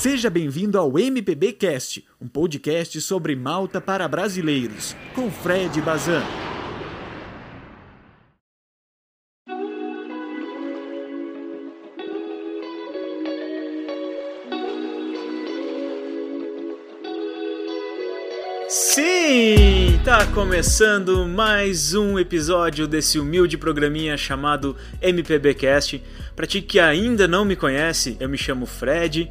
Seja bem-vindo ao MPB Cast, um podcast sobre Malta para brasileiros, com Fred Bazan. Sim, tá começando mais um episódio desse humilde programinha chamado MPBcast. Para ti que ainda não me conhece, eu me chamo Fred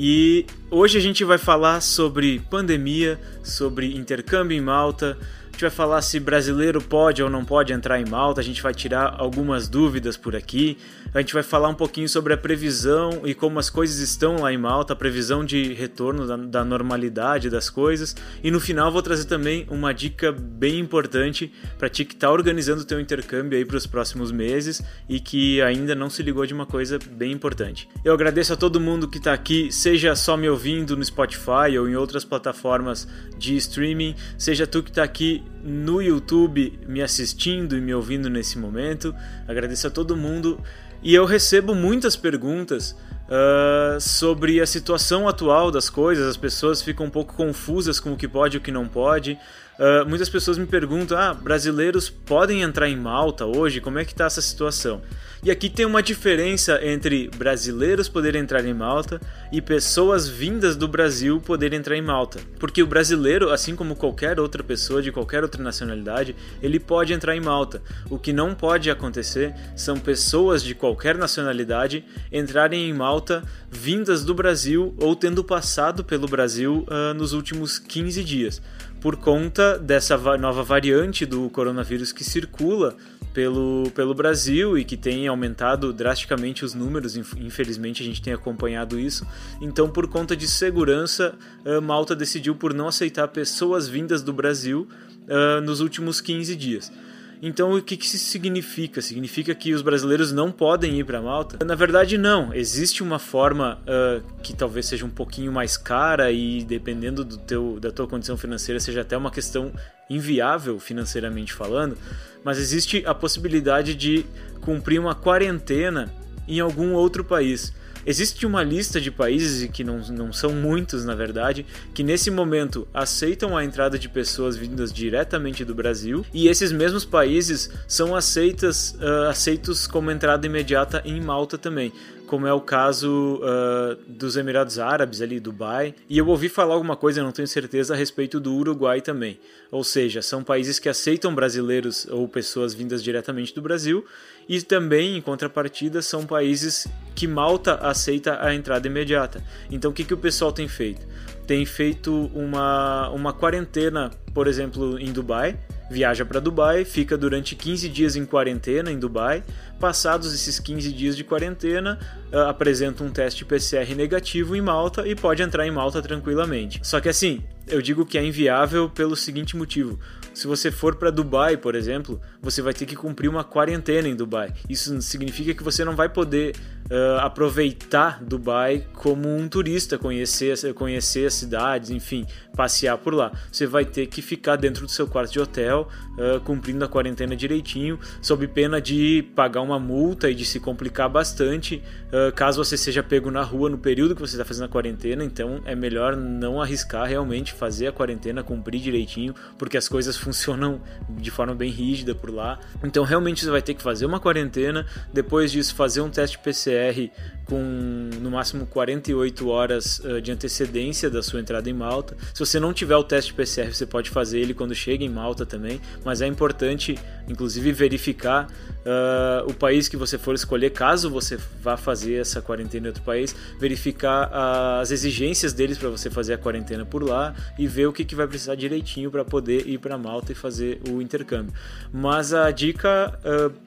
e hoje a gente vai falar sobre pandemia, sobre intercâmbio em Malta, gente vai falar se brasileiro pode ou não pode entrar em Malta, a gente vai tirar algumas dúvidas por aqui, a gente vai falar um pouquinho sobre a previsão e como as coisas estão lá em Malta, a previsão de retorno da, da normalidade das coisas, e no final vou trazer também uma dica bem importante para ti que está organizando o teu intercâmbio aí para os próximos meses e que ainda não se ligou de uma coisa bem importante. Eu agradeço a todo mundo que está aqui, seja só me ouvindo no Spotify ou em outras plataformas de streaming, seja tu que está aqui no YouTube me assistindo e me ouvindo nesse momento. Agradeço a todo mundo e eu recebo muitas perguntas uh, sobre a situação atual das coisas. As pessoas ficam um pouco confusas com o que pode e o que não pode. Uh, muitas pessoas me perguntam: ah, brasileiros podem entrar em Malta hoje? Como é que está essa situação? E aqui tem uma diferença entre brasileiros poderem entrar em Malta e pessoas vindas do Brasil poderem entrar em Malta. Porque o brasileiro, assim como qualquer outra pessoa de qualquer outra nacionalidade, ele pode entrar em Malta. O que não pode acontecer são pessoas de qualquer nacionalidade entrarem em Malta vindas do Brasil ou tendo passado pelo Brasil uh, nos últimos 15 dias por conta dessa nova variante do coronavírus que circula pelo, pelo Brasil e que tem aumentado drasticamente os números, infelizmente a gente tem acompanhado isso. Então, por conta de segurança, Malta decidiu por não aceitar pessoas vindas do Brasil uh, nos últimos 15 dias. Então, o que, que isso significa? Significa que os brasileiros não podem ir para Malta? Na verdade, não. Existe uma forma uh, que talvez seja um pouquinho mais cara e, dependendo do teu, da tua condição financeira, seja até uma questão inviável financeiramente falando, mas existe a possibilidade de cumprir uma quarentena em algum outro país. Existe uma lista de países, que não, não são muitos na verdade, que nesse momento aceitam a entrada de pessoas vindas diretamente do Brasil, e esses mesmos países são aceitas, uh, aceitos como entrada imediata em Malta também como é o caso uh, dos Emirados Árabes, ali, Dubai. E eu ouvi falar alguma coisa, não tenho certeza, a respeito do Uruguai também. Ou seja, são países que aceitam brasileiros ou pessoas vindas diretamente do Brasil e também, em contrapartida, são países que Malta aceita a entrada imediata. Então, o que, que o pessoal tem feito? Tem feito uma, uma quarentena, por exemplo, em Dubai, viaja para Dubai, fica durante 15 dias em quarentena em Dubai. Passados esses 15 dias de quarentena, uh, apresenta um teste PCR negativo em Malta e pode entrar em Malta tranquilamente. Só que assim, eu digo que é inviável pelo seguinte motivo: se você for para Dubai, por exemplo, você vai ter que cumprir uma quarentena em Dubai. Isso significa que você não vai poder uh, aproveitar Dubai como um turista, conhecer, conhecer as cidades, enfim, passear por lá. Você vai ter que ficar dentro do seu quarto de hotel, uh, cumprindo a quarentena direitinho, sob pena de pagar uma multa e de se complicar bastante uh, caso você seja pego na rua no período que você está fazendo a quarentena. Então é melhor não arriscar realmente fazer a quarentena, cumprir direitinho, porque as coisas funcionam de forma bem rígida por lá. Então realmente você vai ter que fazer uma quarentena, depois disso fazer um teste PCR com no máximo 48 horas uh, de antecedência da sua entrada em Malta. Se você não tiver o teste PCR, você pode fazer ele quando chega em Malta também, mas é importante, inclusive, verificar uh, o país que você for escolher, caso você vá fazer essa quarentena em outro país, verificar uh, as exigências deles para você fazer a quarentena por lá e ver o que, que vai precisar direitinho para poder ir para Malta e fazer o intercâmbio. Mas a dica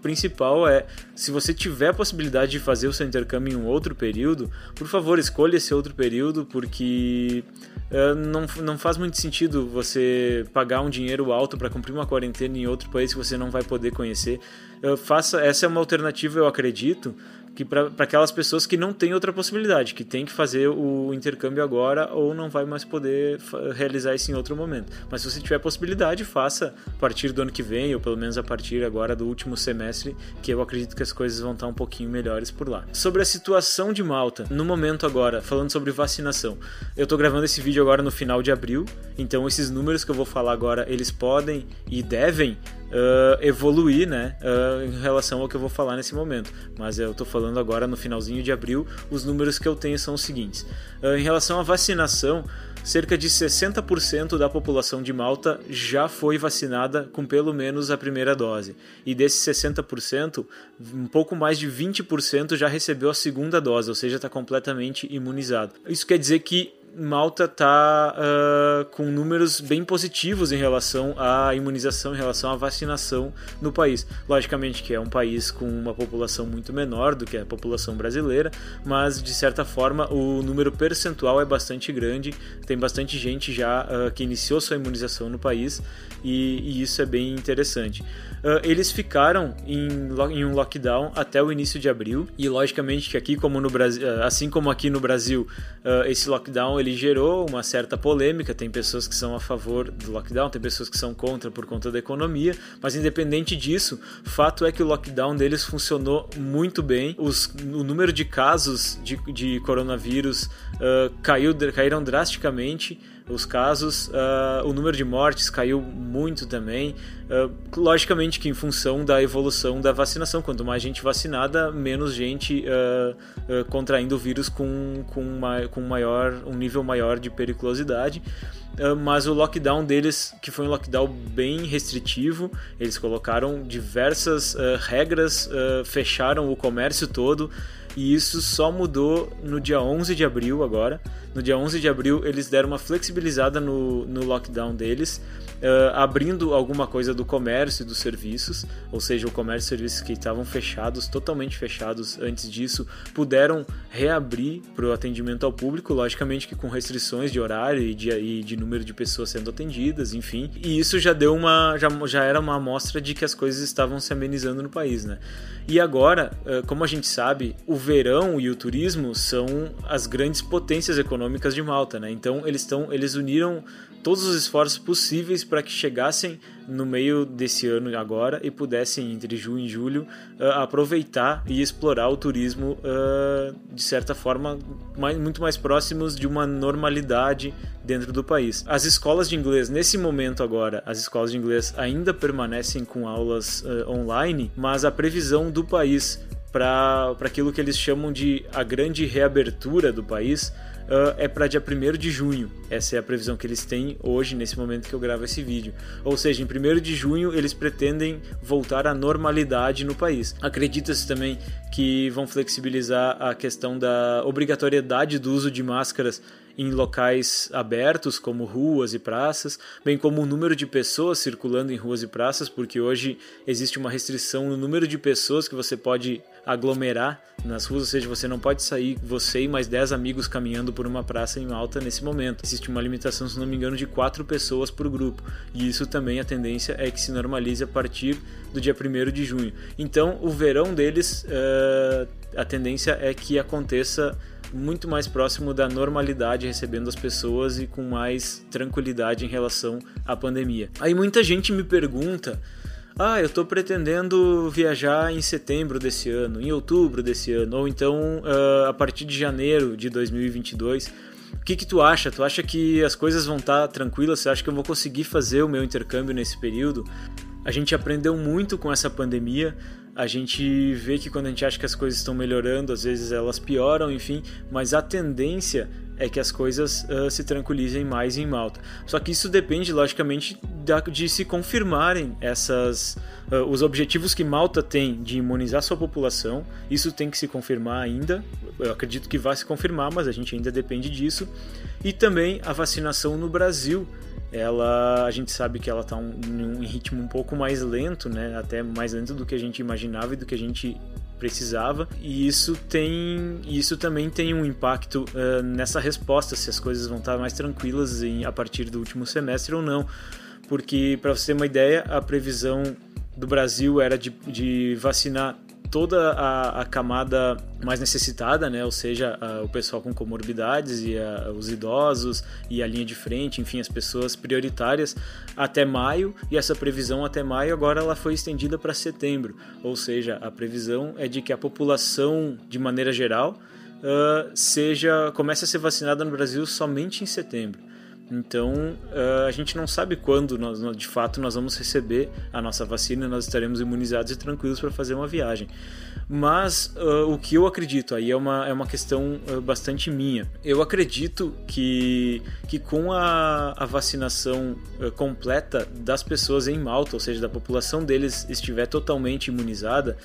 principal é, se você tiver a possibilidade de fazer o seu intercâmbio em um outro período, por favor, escolha esse outro período, porque uh, não, não faz muito sentido você pagar um dinheiro alto para cumprir uma quarentena em outro país que você não vai poder conhecer. Uh, faça, essa é uma alternativa, eu acredito, que para aquelas pessoas que não têm outra possibilidade, que tem que fazer o intercâmbio agora ou não vai mais poder realizar isso em outro momento. Mas se você tiver possibilidade, faça a partir do ano que vem, ou pelo menos a partir agora do último semestre, que eu acredito que as coisas vão estar um pouquinho melhores por lá. Sobre a situação de Malta, no momento agora, falando sobre vacinação, eu estou gravando esse vídeo agora no final de abril, então esses números que eu vou falar agora, eles podem e devem uh, evoluir, né, uh, em relação ao que eu vou falar nesse momento. Mas eu estou falando agora no finalzinho de abril, os números que eu tenho são os seguintes. Uh, em relação à vacinação, cerca de 60% da população de Malta já foi vacinada com pelo menos a primeira dose. E desses 60%, um pouco mais de 20% já recebeu a segunda dose, ou seja, está completamente imunizado. Isso quer dizer que Malta está uh, com números bem positivos em relação à imunização, em relação à vacinação no país. Logicamente que é um país com uma população muito menor do que a população brasileira, mas de certa forma o número percentual é bastante grande. Tem bastante gente já uh, que iniciou sua imunização no país e, e isso é bem interessante. Uh, eles ficaram em, um lockdown até o início de abril e logicamente que aqui como no Brasil, assim como aqui no Brasil, esse lockdown ele gerou uma certa polêmica. Tem pessoas que são a favor do lockdown, tem pessoas que são contra por conta da economia, mas independente disso, fato é que o lockdown deles funcionou muito bem. Os, o número de casos de, de coronavírus uh, caiu, caíram drasticamente os casos, uh, o número de mortes caiu muito também. Uh, logicamente que em função da evolução da vacinação, quanto mais gente vacinada, menos gente uh, contraindo o vírus com, com, com maior, um nível maior de periculosidade. mas o lockdown deles, que foi um lockdown bem restritivo, eles colocaram diversas regras, fecharam o comércio todo e isso só mudou no dia 11 de abril agora. No dia 11 de abril eles deram uma flexibilizada no, no lockdown deles, uh, abrindo alguma coisa do comércio e dos serviços, ou seja, o comércio e serviços que estavam fechados, totalmente fechados antes disso, puderam reabrir para o atendimento ao público, logicamente que com restrições de horário e de, e de número de pessoas sendo atendidas, enfim. E isso já deu uma, já, já era uma amostra de que as coisas estavam se amenizando no país, né? E agora, uh, como a gente sabe, o verão e o turismo são as grandes potências econômicas de Malta, né? Então eles estão, eles uniram todos os esforços possíveis para que chegassem no meio desse ano agora e pudessem entre junho e julho uh, aproveitar e explorar o turismo uh, de certa forma mais, muito mais próximos de uma normalidade dentro do país. As escolas de inglês nesse momento agora, as escolas de inglês ainda permanecem com aulas uh, online, mas a previsão do país para aquilo que eles chamam de a grande reabertura do país uh, é para dia 1 de junho. Essa é a previsão que eles têm hoje, nesse momento que eu gravo esse vídeo. Ou seja, em 1 de junho eles pretendem voltar à normalidade no país. Acredita-se também que vão flexibilizar a questão da obrigatoriedade do uso de máscaras em locais abertos, como ruas e praças, bem como o número de pessoas circulando em ruas e praças, porque hoje existe uma restrição no número de pessoas que você pode aglomerar nas ruas, ou seja, você não pode sair você e mais 10 amigos caminhando por uma praça em alta nesse momento. Existe uma limitação, se não me engano, de 4 pessoas por grupo. E isso também a tendência é que se normalize a partir do dia 1 de junho. Então, o verão deles, uh, a tendência é que aconteça muito mais próximo da normalidade, recebendo as pessoas e com mais tranquilidade em relação à pandemia. Aí muita gente me pergunta ah, eu estou pretendendo viajar em setembro desse ano, em outubro desse ano, ou então uh, a partir de janeiro de 2022. O que, que tu acha? Tu acha que as coisas vão estar tá tranquilas? Você acha que eu vou conseguir fazer o meu intercâmbio nesse período? A gente aprendeu muito com essa pandemia. A gente vê que quando a gente acha que as coisas estão melhorando, às vezes elas pioram, enfim, mas a tendência é que as coisas uh, se tranquilizem mais em Malta. Só que isso depende, logicamente, da, de se confirmarem essas, uh, os objetivos que Malta tem de imunizar sua população. Isso tem que se confirmar ainda. Eu acredito que vai se confirmar, mas a gente ainda depende disso. E também a vacinação no Brasil ela a gente sabe que ela está um, em um ritmo um pouco mais lento, né? Até mais lento do que a gente imaginava e do que a gente precisava e isso tem isso também tem um impacto uh, nessa resposta se as coisas vão estar mais tranquilas em, a partir do último semestre ou não porque para você ter uma ideia a previsão do Brasil era de, de vacinar toda a, a camada mais necessitada, né? Ou seja, a, o pessoal com comorbidades e a, os idosos e a linha de frente, enfim, as pessoas prioritárias até maio e essa previsão até maio agora ela foi estendida para setembro, ou seja, a previsão é de que a população de maneira geral uh, seja comece a ser vacinada no Brasil somente em setembro. Então, uh, a gente não sabe quando, nós, de fato, nós vamos receber a nossa vacina, nós estaremos imunizados e tranquilos para fazer uma viagem. Mas uh, o que eu acredito, aí é uma, é uma questão uh, bastante minha. Eu acredito que, que com a, a vacinação completa das pessoas em Malta, ou seja, da população deles estiver totalmente imunizada,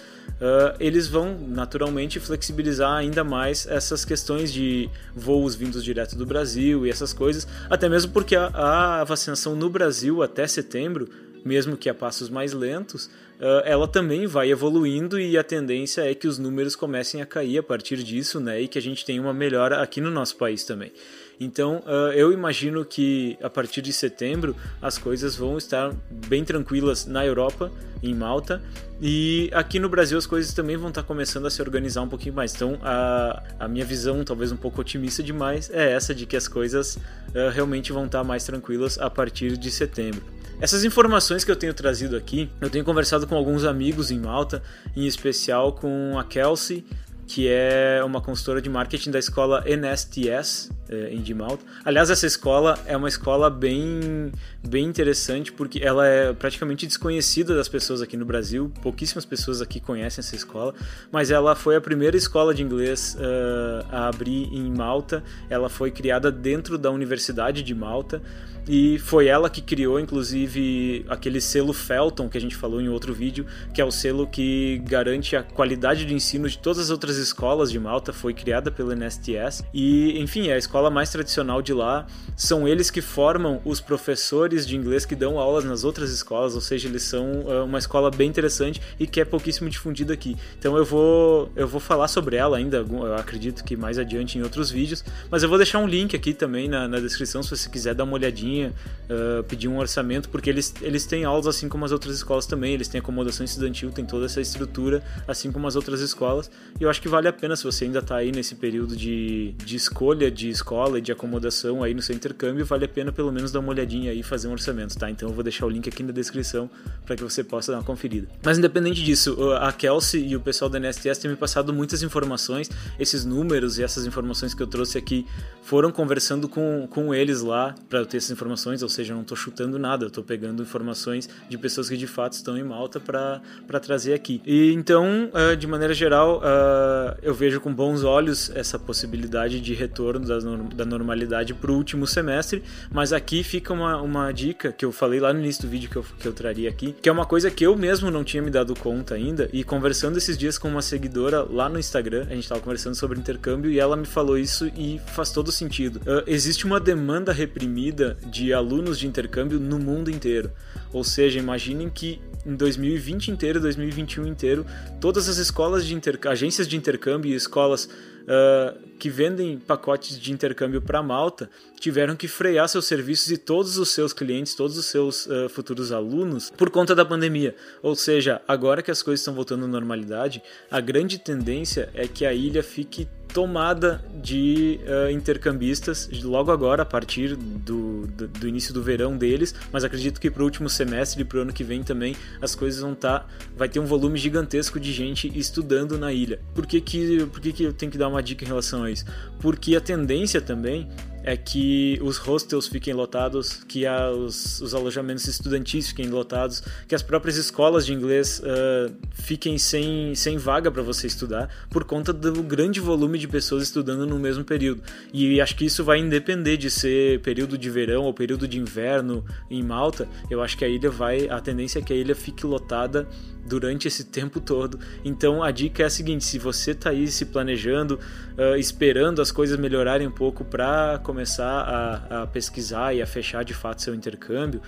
eles vão naturalmente flexibilizar ainda mais essas questões de voos vindos direto do Brasil e essas coisas, até mesmo mesmo porque a, a vacinação no Brasil até setembro, mesmo que a passos mais lentos, uh, ela também vai evoluindo e a tendência é que os números comecem a cair a partir disso, né? E que a gente tenha uma melhora aqui no nosso país também. Então, uh, eu imagino que a partir de setembro as coisas vão estar bem tranquilas na Europa, em Malta, e aqui no Brasil as coisas também vão estar começando a se organizar um pouquinho mais. Então, a, a minha visão, talvez um pouco otimista demais, é essa de que as coisas uh, realmente vão estar mais tranquilas a partir de setembro. Essas informações que eu tenho trazido aqui, eu tenho conversado com alguns amigos em Malta, em especial com a Kelsey, que é uma consultora de marketing da escola NSTS é, em Malta. Aliás, essa escola é uma escola bem, bem interessante porque ela é praticamente desconhecida das pessoas aqui no Brasil. Pouquíssimas pessoas aqui conhecem essa escola, mas ela foi a primeira escola de inglês uh, a abrir em Malta. Ela foi criada dentro da Universidade de Malta. E foi ela que criou, inclusive, aquele selo Felton que a gente falou em outro vídeo, que é o selo que garante a qualidade de ensino de todas as outras escolas de Malta. Foi criada pelo NSTS. E, enfim, é a escola mais tradicional de lá. São eles que formam os professores de inglês que dão aulas nas outras escolas, ou seja, eles são uh, uma escola bem interessante e que é pouquíssimo difundida aqui. Então eu vou, eu vou falar sobre ela ainda, eu acredito que mais adiante em outros vídeos, mas eu vou deixar um link aqui também na, na descrição se você quiser dar uma olhadinha uh, pedir um orçamento, porque eles, eles têm aulas assim como as outras escolas também, eles têm acomodação estudantil, tem toda essa estrutura, assim como as outras escolas, e eu acho que vale a pena se você ainda está aí nesse período de, de escolha de escola e de acomodação aí no seu intercâmbio, vale a pena pelo menos dar uma olhadinha aí e fazer um orçamento, tá? Então eu vou deixar o link aqui na descrição para que você possa dar uma conferida. Mas independente disso, a Kelsey e o pessoal da NSTS têm me passado muitas informações, esses números e essas informações que eu trouxe aqui foram conversando com, com eles lá para ter essas informações ou seja, eu não estou chutando nada, eu estou pegando informações de pessoas que de fato estão em Malta para trazer aqui. E então, uh, de maneira geral, uh, eu vejo com bons olhos essa possibilidade de retorno da, da normalidade para o último semestre, mas aqui fica uma, uma dica que eu falei lá no início do vídeo que eu, que eu traria aqui, que é uma coisa que eu mesmo não tinha me dado conta ainda, e conversando esses dias com uma seguidora lá no Instagram, a gente estava conversando sobre intercâmbio e ela me falou isso e faz todo sentido. Uh, existe uma demanda reprimida de alunos de intercâmbio no mundo inteiro. Ou seja, imaginem que em 2020 inteiro, 2021 inteiro, todas as escolas de agências de intercâmbio e escolas uh, que vendem pacotes de intercâmbio para Malta tiveram que frear seus serviços e todos os seus clientes, todos os seus uh, futuros alunos por conta da pandemia. Ou seja, agora que as coisas estão voltando à normalidade, a grande tendência é que a ilha fique tomada de uh, intercambistas logo agora, a partir do, do, do, início do verão deles, mas acredito que para o último semestre e para o ano que vem também as coisas vão estar. Tá, vai ter um volume gigantesco de gente estudando na ilha. Por que, que, por que, que eu tenho que dar uma dica em relação a isso? Porque a tendência também é que os hostels fiquem lotados, que os, os, alojamentos estudantis fiquem lotados, que as próprias escolas de inglês uh, fiquem sem, sem vaga para você estudar, por conta do grande volume de pessoas estudando no mesmo período. E acho que isso vai independer de ser período de verão ou período de inverno em Malta. Eu acho que a ilha vai, a tendência é que a ilha fique lotada durante esse tempo todo. Então a dica é a seguinte: se você está aí se planejando, uh, esperando as coisas melhorarem um pouco para começar a, a, pesquisar e a fechar de fato seu intercâmbio,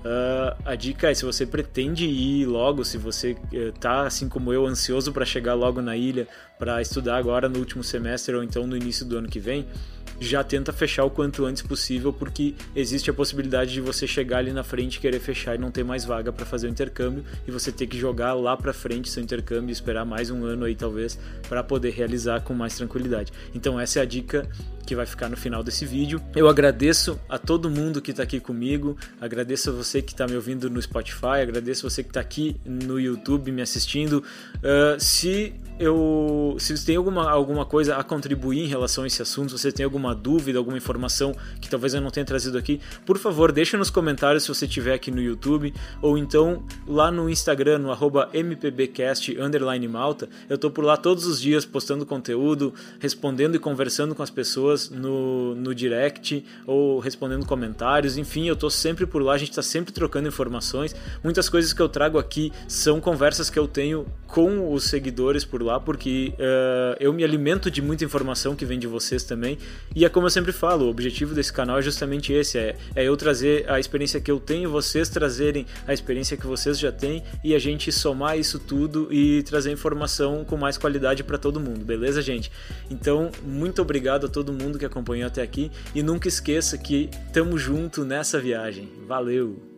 uh, a dica é: se você pretende ir logo, se você está uh, assim como eu ansioso para chegar logo na ilha para estudar agora no último semestre ou então no início do ano que vem já tenta fechar o quanto antes possível, porque existe a possibilidade de você chegar ali na frente, querer fechar e não ter mais vaga para fazer o intercâmbio e você ter que jogar lá para frente seu intercâmbio e esperar mais um ano aí talvez para poder realizar com mais tranquilidade. Então essa é a dica que vai ficar no final desse vídeo. Eu agradeço a todo mundo que está aqui comigo, agradeço a você que está me ouvindo no Spotify, agradeço a você que está aqui no YouTube me assistindo. Uh, se eu, se tem alguma, alguma coisa a contribuir em relação a esse assunto, se você tem alguma dúvida, alguma informação que talvez eu não tenha trazido aqui, por favor, deixa nos comentários se você estiver aqui no YouTube ou então lá no Instagram, no mpbcast malta. Eu tô por lá todos os dias postando conteúdo, respondendo e conversando com as pessoas no, no direct ou respondendo comentários. Enfim, eu tô sempre por lá, a gente está sempre trocando informações. Muitas coisas que eu trago aqui são conversas que eu tenho com os seguidores por lá, porque uh, eu me alimento de muita informação que vem de vocês também. E é como eu sempre falo, o objetivo desse canal é justamente esse: é, é eu trazer a experiência que eu tenho, vocês trazerem a experiência que vocês já têm e a gente somar isso tudo e trazer informação com mais qualidade para todo mundo, beleza, gente? Então, muito obrigado a todo mundo que acompanhou até aqui e nunca esqueça que estamos junto nessa viagem. Valeu!